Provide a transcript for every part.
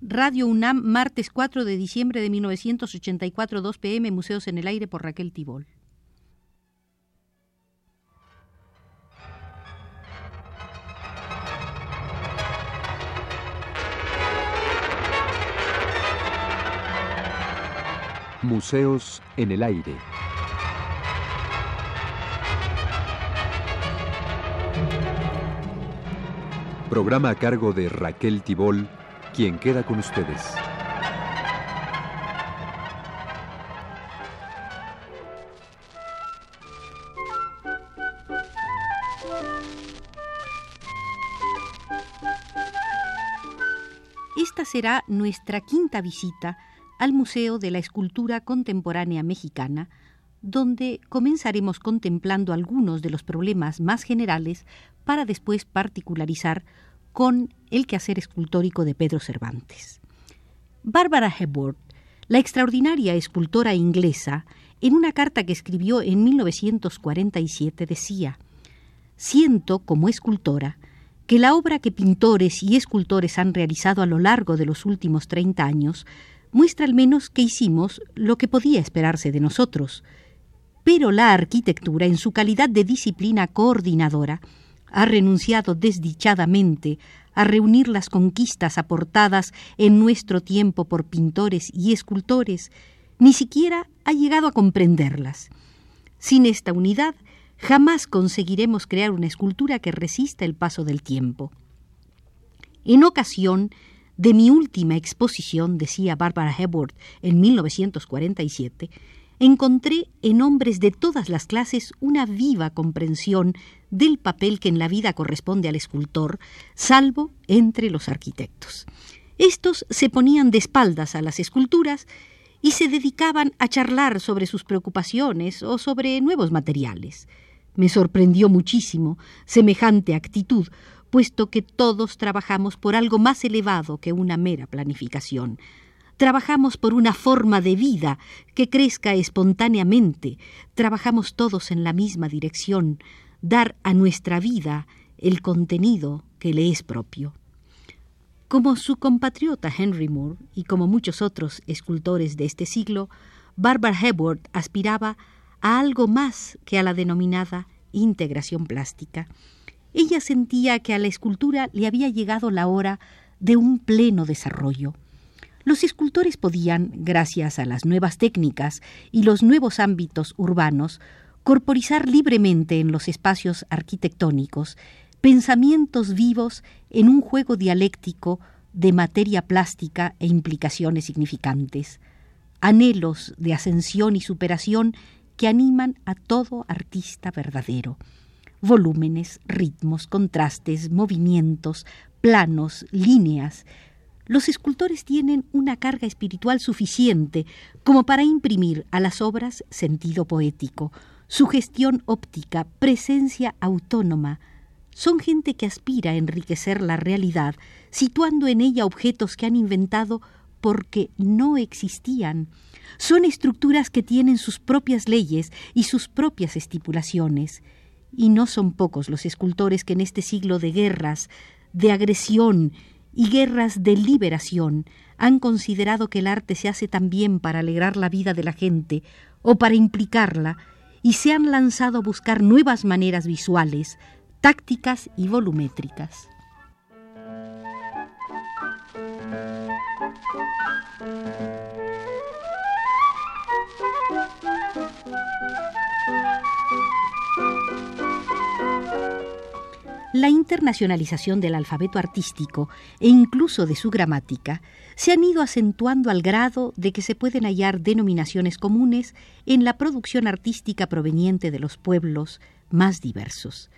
Radio UNAM, martes 4 de diciembre de 1984, 2 pm, Museos en el Aire por Raquel Tibol. Museos en el Aire. Programa a cargo de Raquel Tibol quien queda con ustedes. Esta será nuestra quinta visita al Museo de la Escultura Contemporánea Mexicana, donde comenzaremos contemplando algunos de los problemas más generales para después particularizar con el quehacer escultórico de Pedro Cervantes. Bárbara Hepworth, la extraordinaria escultora inglesa, en una carta que escribió en 1947 decía, Siento, como escultora, que la obra que pintores y escultores han realizado a lo largo de los últimos 30 años muestra al menos que hicimos lo que podía esperarse de nosotros. Pero la arquitectura, en su calidad de disciplina coordinadora, ha renunciado desdichadamente a reunir las conquistas aportadas en nuestro tiempo por pintores y escultores, ni siquiera ha llegado a comprenderlas. Sin esta unidad, jamás conseguiremos crear una escultura que resista el paso del tiempo. En ocasión de mi última exposición, decía Barbara Hepworth en 1947, encontré en hombres de todas las clases una viva comprensión del papel que en la vida corresponde al escultor, salvo entre los arquitectos. Estos se ponían de espaldas a las esculturas y se dedicaban a charlar sobre sus preocupaciones o sobre nuevos materiales. Me sorprendió muchísimo semejante actitud, puesto que todos trabajamos por algo más elevado que una mera planificación. Trabajamos por una forma de vida que crezca espontáneamente. Trabajamos todos en la misma dirección, dar a nuestra vida el contenido que le es propio. Como su compatriota Henry Moore y como muchos otros escultores de este siglo, Barbara Hepworth aspiraba a algo más que a la denominada integración plástica. Ella sentía que a la escultura le había llegado la hora de un pleno desarrollo. Los escultores podían, gracias a las nuevas técnicas y los nuevos ámbitos urbanos, corporizar libremente en los espacios arquitectónicos pensamientos vivos en un juego dialéctico de materia plástica e implicaciones significantes, anhelos de ascensión y superación que animan a todo artista verdadero. Volúmenes, ritmos, contrastes, movimientos, planos, líneas, los escultores tienen una carga espiritual suficiente como para imprimir a las obras sentido poético, sugestión óptica, presencia autónoma. Son gente que aspira a enriquecer la realidad, situando en ella objetos que han inventado porque no existían. Son estructuras que tienen sus propias leyes y sus propias estipulaciones. Y no son pocos los escultores que en este siglo de guerras, de agresión y guerras de liberación han considerado que el arte se hace también para alegrar la vida de la gente o para implicarla y se han lanzado a buscar nuevas maneras visuales, tácticas y volumétricas. La internacionalización del alfabeto artístico e incluso de su gramática se han ido acentuando al grado de que se pueden hallar denominaciones comunes en la producción artística proveniente de los pueblos más diversos.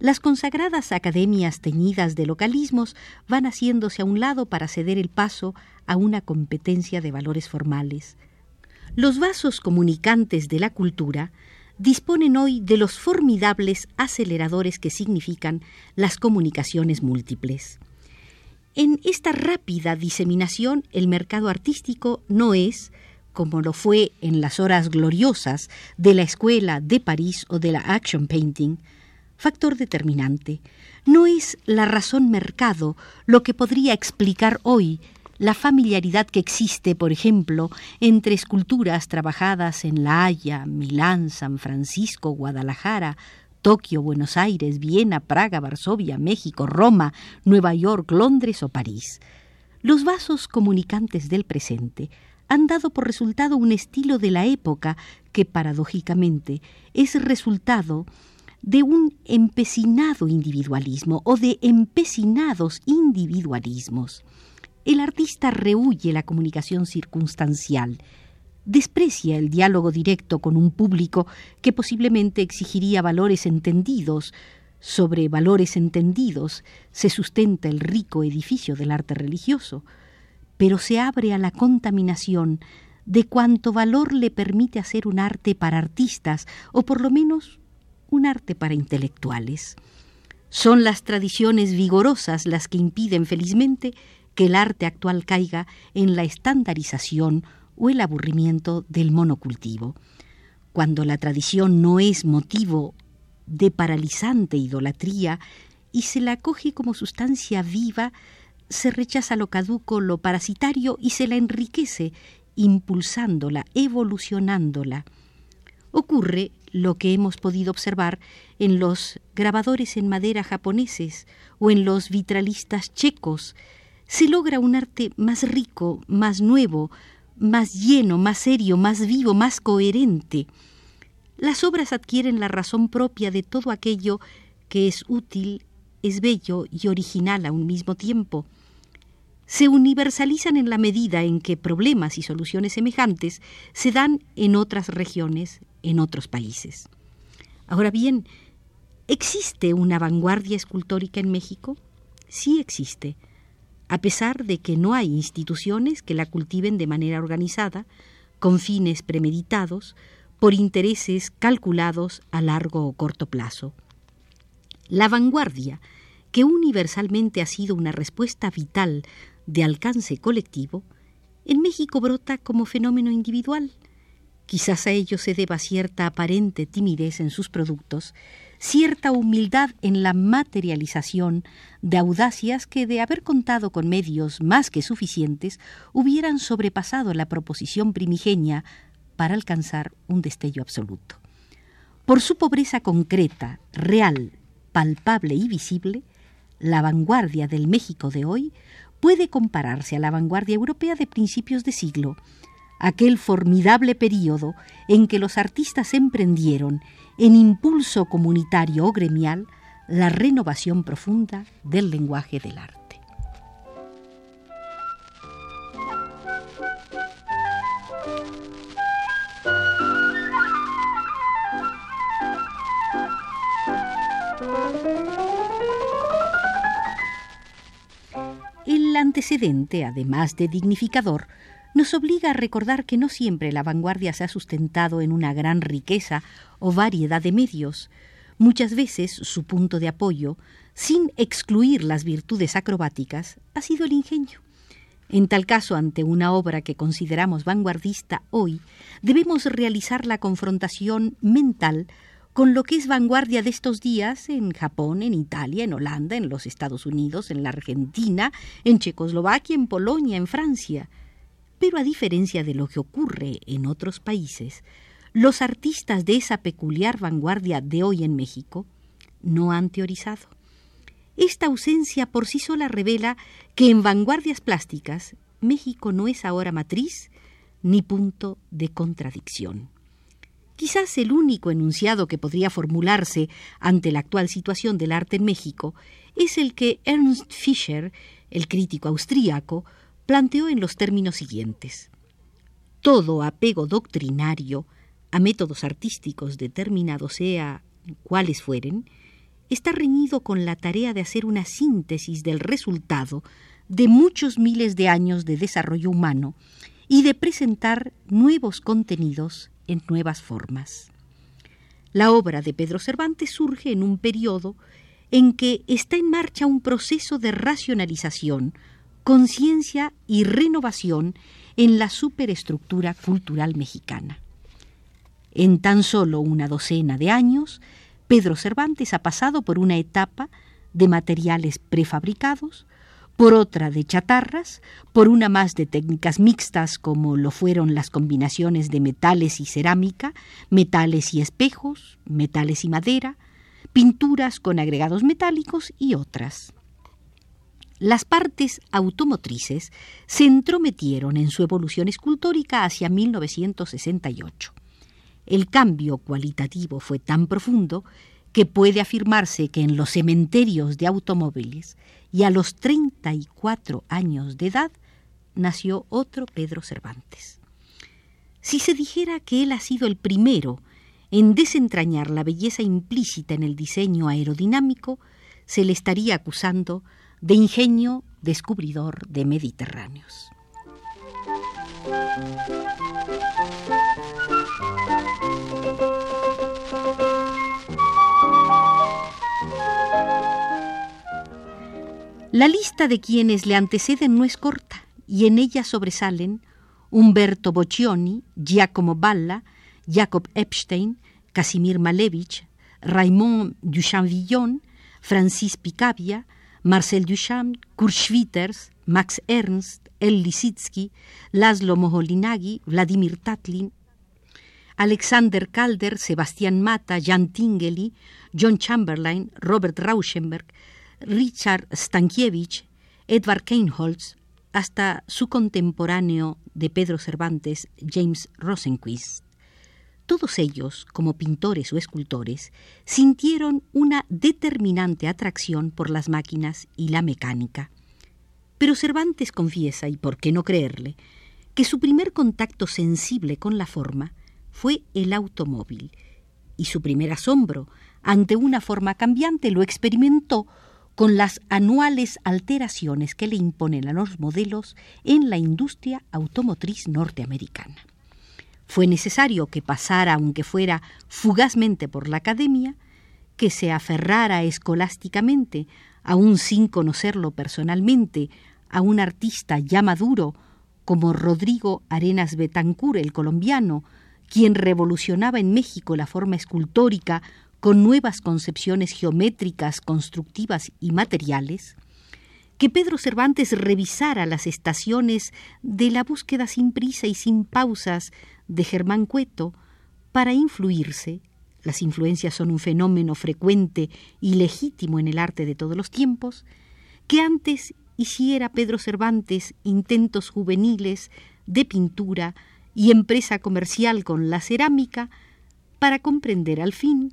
Las consagradas academias teñidas de localismos van haciéndose a un lado para ceder el paso a una competencia de valores formales. Los vasos comunicantes de la cultura disponen hoy de los formidables aceleradores que significan las comunicaciones múltiples. En esta rápida diseminación el mercado artístico no es, como lo fue en las horas gloriosas de la escuela de París o de la action painting, factor determinante. No es la razón mercado lo que podría explicar hoy la familiaridad que existe, por ejemplo, entre esculturas trabajadas en La Haya, Milán, San Francisco, Guadalajara, Tokio, Buenos Aires, Viena, Praga, Varsovia, México, Roma, Nueva York, Londres o París. Los vasos comunicantes del presente han dado por resultado un estilo de la época que, paradójicamente, es resultado de un empecinado individualismo o de empecinados individualismos. El artista rehuye la comunicación circunstancial, desprecia el diálogo directo con un público que posiblemente exigiría valores entendidos. Sobre valores entendidos se sustenta el rico edificio del arte religioso, pero se abre a la contaminación de cuanto valor le permite hacer un arte para artistas, o por lo menos un arte para intelectuales. Son las tradiciones vigorosas las que impiden felizmente que el arte actual caiga en la estandarización o el aburrimiento del monocultivo. Cuando la tradición no es motivo de paralizante idolatría y se la acoge como sustancia viva, se rechaza lo caduco, lo parasitario y se la enriquece, impulsándola, evolucionándola. Ocurre lo que hemos podido observar en los grabadores en madera japoneses o en los vitralistas checos, se logra un arte más rico, más nuevo, más lleno, más serio, más vivo, más coherente. Las obras adquieren la razón propia de todo aquello que es útil, es bello y original a un mismo tiempo. Se universalizan en la medida en que problemas y soluciones semejantes se dan en otras regiones, en otros países. Ahora bien, ¿existe una vanguardia escultórica en México? Sí existe a pesar de que no hay instituciones que la cultiven de manera organizada, con fines premeditados, por intereses calculados a largo o corto plazo. La vanguardia, que universalmente ha sido una respuesta vital de alcance colectivo, en México brota como fenómeno individual. Quizás a ello se deba cierta aparente timidez en sus productos, cierta humildad en la materialización de audacias que, de haber contado con medios más que suficientes, hubieran sobrepasado la proposición primigenia para alcanzar un destello absoluto. Por su pobreza concreta, real, palpable y visible, la vanguardia del México de hoy puede compararse a la vanguardia europea de principios de siglo, aquel formidable período en que los artistas emprendieron en impulso comunitario o gremial la renovación profunda del lenguaje del arte. El antecedente, además de dignificador, nos obliga a recordar que no siempre la vanguardia se ha sustentado en una gran riqueza o variedad de medios. Muchas veces su punto de apoyo, sin excluir las virtudes acrobáticas, ha sido el ingenio. En tal caso, ante una obra que consideramos vanguardista hoy, debemos realizar la confrontación mental con lo que es vanguardia de estos días en Japón, en Italia, en Holanda, en los Estados Unidos, en la Argentina, en Checoslovaquia, en Polonia, en Francia. Pero a diferencia de lo que ocurre en otros países, los artistas de esa peculiar vanguardia de hoy en México no han teorizado. Esta ausencia por sí sola revela que en vanguardias plásticas México no es ahora matriz ni punto de contradicción. Quizás el único enunciado que podría formularse ante la actual situación del arte en México es el que Ernst Fischer, el crítico austríaco, planteó en los términos siguientes. Todo apego doctrinario a métodos artísticos determinados, sea cuales fueren, está reñido con la tarea de hacer una síntesis del resultado de muchos miles de años de desarrollo humano y de presentar nuevos contenidos en nuevas formas. La obra de Pedro Cervantes surge en un periodo en que está en marcha un proceso de racionalización conciencia y renovación en la superestructura cultural mexicana. En tan solo una docena de años, Pedro Cervantes ha pasado por una etapa de materiales prefabricados, por otra de chatarras, por una más de técnicas mixtas como lo fueron las combinaciones de metales y cerámica, metales y espejos, metales y madera, pinturas con agregados metálicos y otras. Las partes automotrices se entrometieron en su evolución escultórica hacia 1968. El cambio cualitativo fue tan profundo que puede afirmarse que en los cementerios de automóviles y a los 34 años de edad nació otro Pedro Cervantes. Si se dijera que él ha sido el primero en desentrañar la belleza implícita en el diseño aerodinámico, se le estaría acusando de ingenio descubridor de Mediterráneos. La lista de quienes le anteceden no es corta y en ella sobresalen Umberto Boccioni, Giacomo Balla, Jacob Epstein, Casimir Malevich, Raymond Duchamp-Villon, Francis Picabia, Marcel Duchamp, Kurt Schwitters, Max Ernst, El Lisitsky, Laszlo Moholy-Nagy, Vladimir Tatlin, Alexander Calder, Sebastián Mata, Jan Tinguely, John Chamberlain, Robert Rauschenberg, Richard Stankiewicz, Edward Keinholz, hasta su contemporáneo de Pedro Cervantes, James Rosenquist. Todos ellos, como pintores o escultores, sintieron una determinante atracción por las máquinas y la mecánica. Pero Cervantes confiesa, y por qué no creerle, que su primer contacto sensible con la forma fue el automóvil, y su primer asombro ante una forma cambiante lo experimentó con las anuales alteraciones que le imponen a los modelos en la industria automotriz norteamericana. Fue necesario que pasara, aunque fuera fugazmente por la academia, que se aferrara escolásticamente, aun sin conocerlo personalmente, a un artista ya maduro como Rodrigo Arenas Betancur, el colombiano, quien revolucionaba en México la forma escultórica con nuevas concepciones geométricas, constructivas y materiales, que Pedro Cervantes revisara las estaciones de la búsqueda sin prisa y sin pausas de Germán Cueto para influirse, las influencias son un fenómeno frecuente y legítimo en el arte de todos los tiempos, que antes hiciera Pedro Cervantes intentos juveniles de pintura y empresa comercial con la cerámica para comprender al fin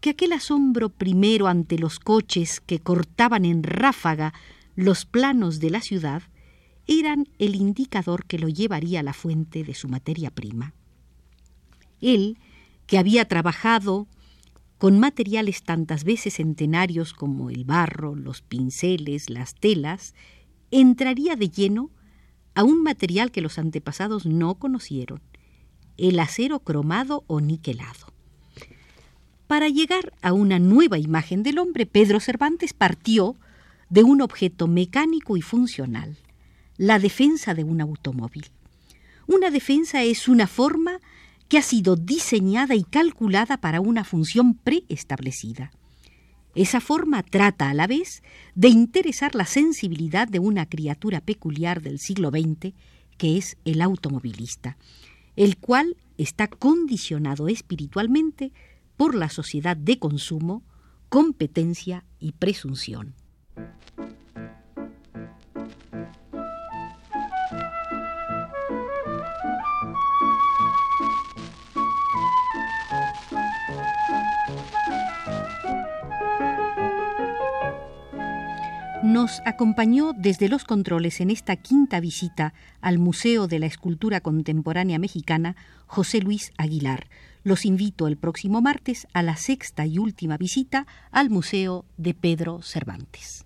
que aquel asombro primero ante los coches que cortaban en ráfaga los planos de la ciudad eran el indicador que lo llevaría a la fuente de su materia prima. Él, que había trabajado con materiales tantas veces centenarios como el barro, los pinceles, las telas, entraría de lleno a un material que los antepasados no conocieron, el acero cromado o niquelado. Para llegar a una nueva imagen del hombre, Pedro Cervantes partió de un objeto mecánico y funcional, la defensa de un automóvil. Una defensa es una forma que ha sido diseñada y calculada para una función preestablecida. Esa forma trata a la vez de interesar la sensibilidad de una criatura peculiar del siglo XX, que es el automovilista, el cual está condicionado espiritualmente por la sociedad de consumo, competencia y presunción. Nos acompañó desde los controles en esta quinta visita al Museo de la Escultura Contemporánea Mexicana José Luis Aguilar, los invito el próximo martes a la sexta y última visita al Museo de Pedro Cervantes.